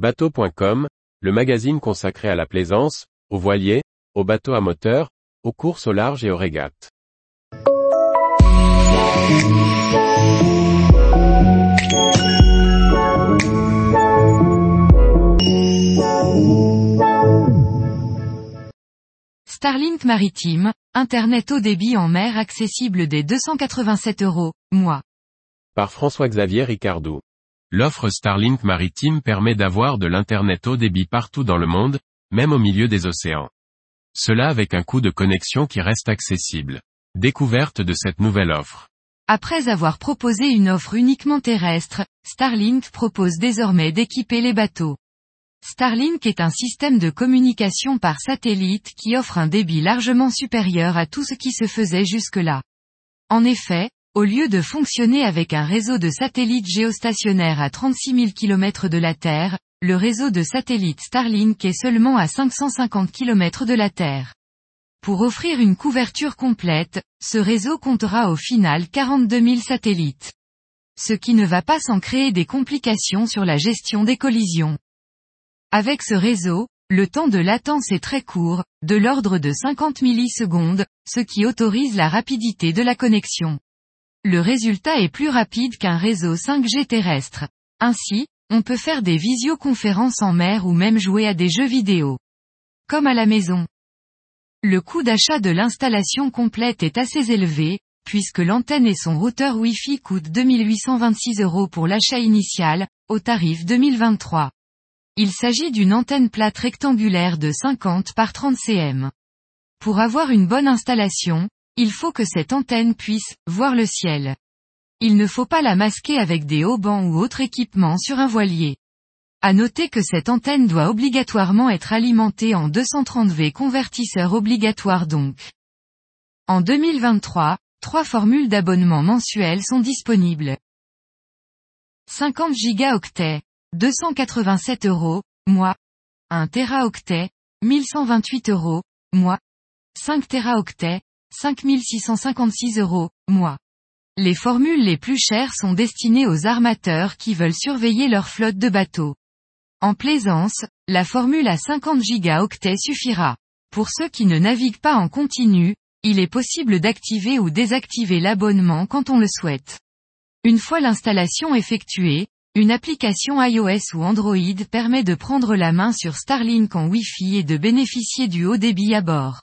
Bateau.com, le magazine consacré à la plaisance, aux voiliers, aux bateaux à moteur, aux courses au large et aux régates. Starlink Maritime, Internet haut débit en mer accessible dès 287 euros, mois. Par François-Xavier Ricardou. L'offre Starlink Maritime permet d'avoir de l'Internet haut débit partout dans le monde, même au milieu des océans. Cela avec un coût de connexion qui reste accessible. Découverte de cette nouvelle offre. Après avoir proposé une offre uniquement terrestre, Starlink propose désormais d'équiper les bateaux. Starlink est un système de communication par satellite qui offre un débit largement supérieur à tout ce qui se faisait jusque-là. En effet, au lieu de fonctionner avec un réseau de satellites géostationnaires à 36 000 km de la Terre, le réseau de satellites Starlink est seulement à 550 km de la Terre. Pour offrir une couverture complète, ce réseau comptera au final 42 000 satellites. Ce qui ne va pas sans créer des complications sur la gestion des collisions. Avec ce réseau, le temps de latence est très court, de l'ordre de 50 millisecondes, ce qui autorise la rapidité de la connexion. Le résultat est plus rapide qu'un réseau 5G terrestre. Ainsi, on peut faire des visioconférences en mer ou même jouer à des jeux vidéo. Comme à la maison. Le coût d'achat de l'installation complète est assez élevé, puisque l'antenne et son routeur Wi-Fi coûtent 2826 euros pour l'achat initial, au tarif 2023. Il s'agit d'une antenne plate rectangulaire de 50 par 30 cm. Pour avoir une bonne installation, il faut que cette antenne puisse voir le ciel. Il ne faut pas la masquer avec des haubans ou autres équipements sur un voilier. À noter que cette antenne doit obligatoirement être alimentée en 230V convertisseur obligatoire donc. En 2023, trois formules d'abonnement mensuel sont disponibles. 50 gigaoctets, 287 euros, mois. 1 teraoctet, 1128 euros, mois. 5 teraoctets, 5656 euros, mois. Les formules les plus chères sont destinées aux armateurs qui veulent surveiller leur flotte de bateaux. En plaisance, la formule à 50 gigaoctets suffira. Pour ceux qui ne naviguent pas en continu, il est possible d'activer ou désactiver l'abonnement quand on le souhaite. Une fois l'installation effectuée, une application iOS ou Android permet de prendre la main sur Starlink en Wi-Fi et de bénéficier du haut débit à bord.